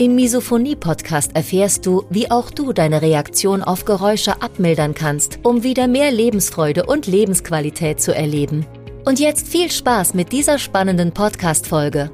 Im Misophonie-Podcast erfährst du, wie auch du deine Reaktion auf Geräusche abmildern kannst, um wieder mehr Lebensfreude und Lebensqualität zu erleben. Und jetzt viel Spaß mit dieser spannenden Podcast-Folge.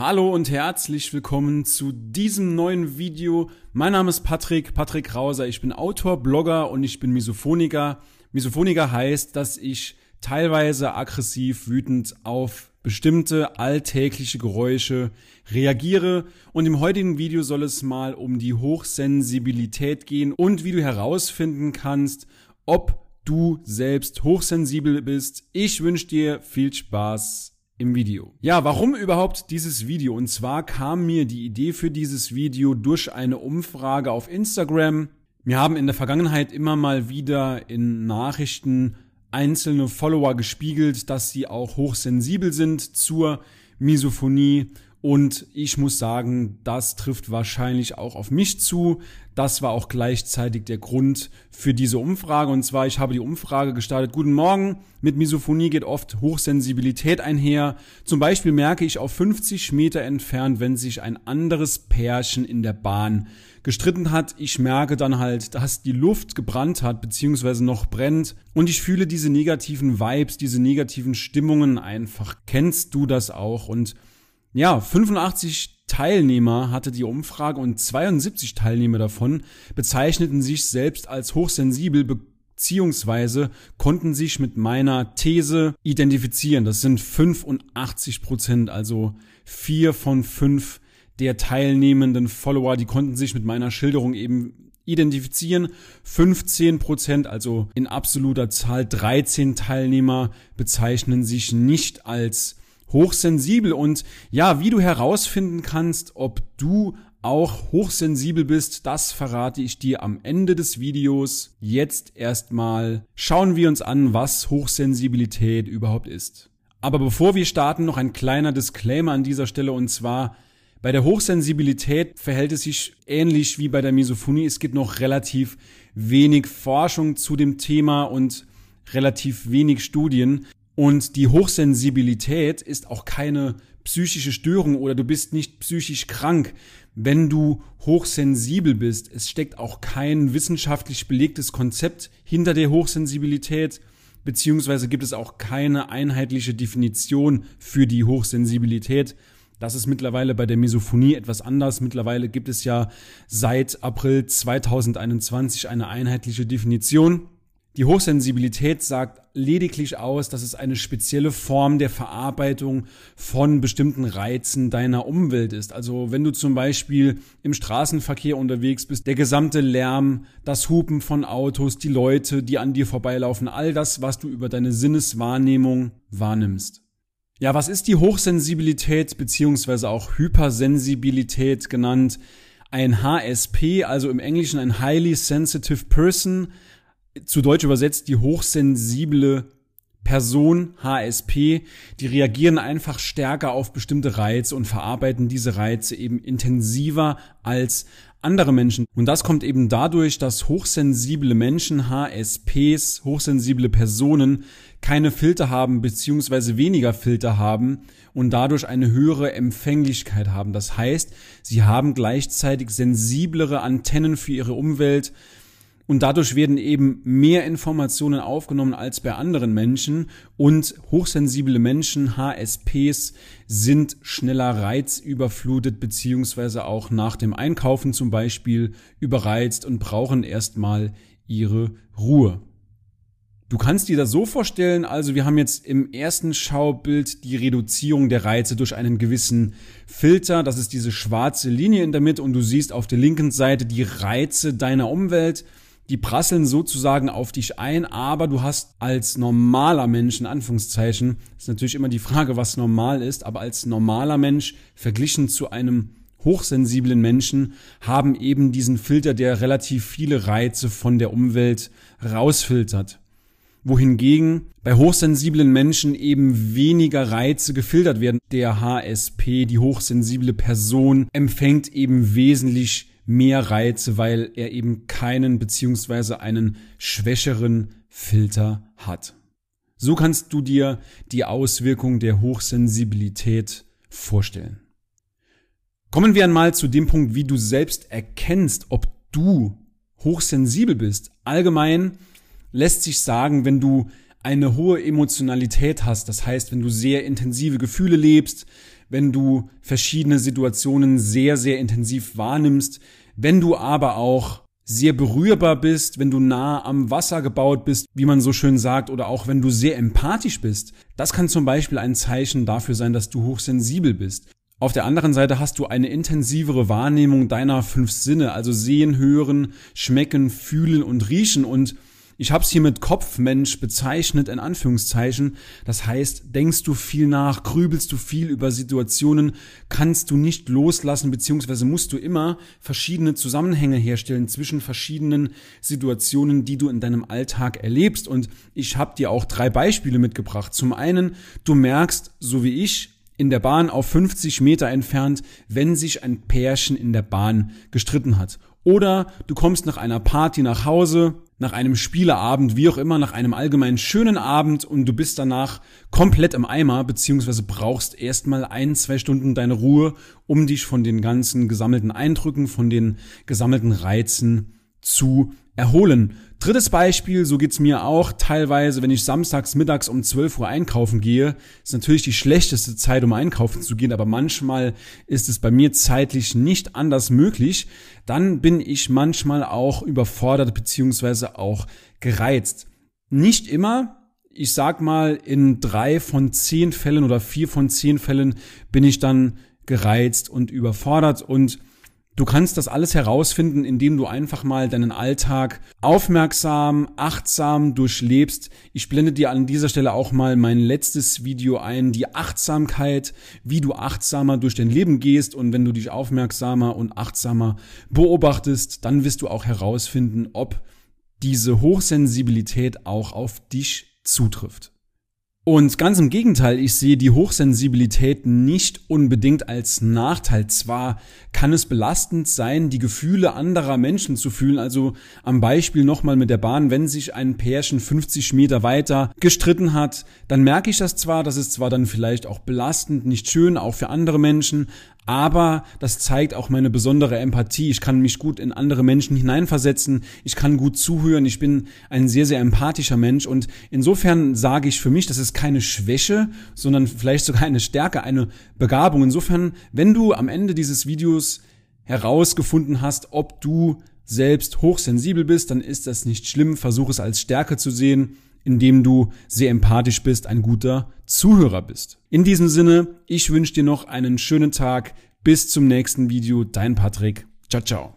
Hallo und herzlich willkommen zu diesem neuen Video. Mein Name ist Patrick, Patrick Krauser. Ich bin Autor, Blogger und ich bin Misophoniker. Misophoniker heißt, dass ich teilweise aggressiv, wütend auf bestimmte alltägliche Geräusche reagiere. Und im heutigen Video soll es mal um die Hochsensibilität gehen und wie du herausfinden kannst, ob du selbst hochsensibel bist. Ich wünsche dir viel Spaß im Video. Ja, warum überhaupt dieses Video? Und zwar kam mir die Idee für dieses Video durch eine Umfrage auf Instagram. Mir haben in der Vergangenheit immer mal wieder in Nachrichten einzelne Follower gespiegelt, dass sie auch hochsensibel sind zur Misophonie und ich muss sagen, das trifft wahrscheinlich auch auf mich zu. Das war auch gleichzeitig der Grund für diese Umfrage. Und zwar, ich habe die Umfrage gestartet. Guten Morgen. Mit Misophonie geht oft Hochsensibilität einher. Zum Beispiel merke ich auf 50 Meter entfernt, wenn sich ein anderes Pärchen in der Bahn gestritten hat. Ich merke dann halt, dass die Luft gebrannt hat, beziehungsweise noch brennt. Und ich fühle diese negativen Vibes, diese negativen Stimmungen einfach. Kennst du das auch? Und ja, 85 Teilnehmer hatte die Umfrage und 72 Teilnehmer davon bezeichneten sich selbst als hochsensibel beziehungsweise konnten sich mit meiner These identifizieren. Das sind 85 Prozent, also vier von fünf der teilnehmenden Follower, die konnten sich mit meiner Schilderung eben identifizieren. 15 Prozent, also in absoluter Zahl 13 Teilnehmer bezeichnen sich nicht als hochsensibel und ja, wie du herausfinden kannst, ob du auch hochsensibel bist, das verrate ich dir am Ende des Videos. Jetzt erstmal schauen wir uns an, was Hochsensibilität überhaupt ist. Aber bevor wir starten, noch ein kleiner Disclaimer an dieser Stelle und zwar bei der Hochsensibilität verhält es sich ähnlich wie bei der Misophonie. Es gibt noch relativ wenig Forschung zu dem Thema und relativ wenig Studien. Und die Hochsensibilität ist auch keine psychische Störung oder du bist nicht psychisch krank, wenn du hochsensibel bist. Es steckt auch kein wissenschaftlich belegtes Konzept hinter der Hochsensibilität, beziehungsweise gibt es auch keine einheitliche Definition für die Hochsensibilität. Das ist mittlerweile bei der Misophonie etwas anders. Mittlerweile gibt es ja seit April 2021 eine einheitliche Definition. Die Hochsensibilität sagt lediglich aus, dass es eine spezielle Form der Verarbeitung von bestimmten Reizen deiner Umwelt ist. Also wenn du zum Beispiel im Straßenverkehr unterwegs bist, der gesamte Lärm, das Hupen von Autos, die Leute, die an dir vorbeilaufen, all das, was du über deine Sinneswahrnehmung wahrnimmst. Ja, was ist die Hochsensibilität beziehungsweise auch Hypersensibilität genannt? Ein HSP, also im Englischen ein Highly Sensitive Person, zu Deutsch übersetzt die hochsensible Person, HSP, die reagieren einfach stärker auf bestimmte Reize und verarbeiten diese Reize eben intensiver als andere Menschen. Und das kommt eben dadurch, dass hochsensible Menschen, HSPs, hochsensible Personen keine Filter haben beziehungsweise weniger Filter haben und dadurch eine höhere Empfänglichkeit haben. Das heißt, sie haben gleichzeitig sensiblere Antennen für ihre Umwelt, und dadurch werden eben mehr Informationen aufgenommen als bei anderen Menschen und hochsensible Menschen, HSPs, sind schneller reizüberflutet beziehungsweise auch nach dem Einkaufen zum Beispiel überreizt und brauchen erstmal ihre Ruhe. Du kannst dir das so vorstellen, also wir haben jetzt im ersten Schaubild die Reduzierung der Reize durch einen gewissen Filter. Das ist diese schwarze Linie in der Mitte und du siehst auf der linken Seite die Reize deiner Umwelt die prasseln sozusagen auf dich ein, aber du hast als normaler Mensch, in Anführungszeichen, ist natürlich immer die Frage, was normal ist, aber als normaler Mensch verglichen zu einem hochsensiblen Menschen haben eben diesen Filter, der relativ viele Reize von der Umwelt rausfiltert. Wohingegen bei hochsensiblen Menschen eben weniger Reize gefiltert werden. Der HSP, die hochsensible Person, empfängt eben wesentlich mehr Reize, weil er eben keinen beziehungsweise einen schwächeren Filter hat. So kannst du dir die Auswirkung der Hochsensibilität vorstellen. Kommen wir einmal zu dem Punkt, wie du selbst erkennst, ob du hochsensibel bist. Allgemein lässt sich sagen, wenn du eine hohe Emotionalität hast, das heißt, wenn du sehr intensive Gefühle lebst, wenn du verschiedene Situationen sehr, sehr intensiv wahrnimmst, wenn du aber auch sehr berührbar bist, wenn du nah am Wasser gebaut bist, wie man so schön sagt, oder auch wenn du sehr empathisch bist. Das kann zum Beispiel ein Zeichen dafür sein, dass du hochsensibel bist. Auf der anderen Seite hast du eine intensivere Wahrnehmung deiner fünf Sinne, also sehen, hören, schmecken, fühlen und riechen und ich habe es hier mit Kopfmensch bezeichnet, in Anführungszeichen. Das heißt, denkst du viel nach, grübelst du viel über Situationen, kannst du nicht loslassen, beziehungsweise musst du immer verschiedene Zusammenhänge herstellen zwischen verschiedenen Situationen, die du in deinem Alltag erlebst. Und ich habe dir auch drei Beispiele mitgebracht. Zum einen, du merkst, so wie ich, in der Bahn auf 50 Meter entfernt, wenn sich ein Pärchen in der Bahn gestritten hat. Oder du kommst nach einer Party nach Hause, nach einem Spieleabend, wie auch immer, nach einem allgemein schönen Abend und du bist danach komplett im Eimer, beziehungsweise brauchst erstmal ein, zwei Stunden deine Ruhe, um dich von den ganzen gesammelten Eindrücken, von den gesammelten Reizen zu erholen. Drittes Beispiel, so geht's mir auch teilweise, wenn ich samstags mittags um 12 Uhr einkaufen gehe, ist natürlich die schlechteste Zeit, um einkaufen zu gehen, aber manchmal ist es bei mir zeitlich nicht anders möglich. Dann bin ich manchmal auch überfordert beziehungsweise auch gereizt. Nicht immer, ich sag mal, in drei von zehn Fällen oder vier von zehn Fällen bin ich dann gereizt und überfordert und Du kannst das alles herausfinden, indem du einfach mal deinen Alltag aufmerksam, achtsam durchlebst. Ich blende dir an dieser Stelle auch mal mein letztes Video ein, die Achtsamkeit, wie du achtsamer durch dein Leben gehst und wenn du dich aufmerksamer und achtsamer beobachtest, dann wirst du auch herausfinden, ob diese Hochsensibilität auch auf dich zutrifft. Und ganz im Gegenteil, ich sehe die Hochsensibilität nicht unbedingt als Nachteil. Zwar kann es belastend sein, die Gefühle anderer Menschen zu fühlen. Also am Beispiel nochmal mit der Bahn, wenn sich ein Pärchen 50 Meter weiter gestritten hat, dann merke ich das zwar, das ist zwar dann vielleicht auch belastend, nicht schön, auch für andere Menschen, aber das zeigt auch meine besondere Empathie. Ich kann mich gut in andere Menschen hineinversetzen, ich kann gut zuhören, ich bin ein sehr, sehr empathischer Mensch und insofern sage ich für mich, das ist keine Schwäche, sondern vielleicht sogar eine Stärke, eine Begabung. Insofern, wenn du am Ende dieses Videos herausgefunden hast, ob du selbst hochsensibel bist, dann ist das nicht schlimm. Versuch es als Stärke zu sehen indem du sehr empathisch bist, ein guter Zuhörer bist. In diesem Sinne, ich wünsche dir noch einen schönen Tag. Bis zum nächsten Video. Dein Patrick. Ciao, ciao.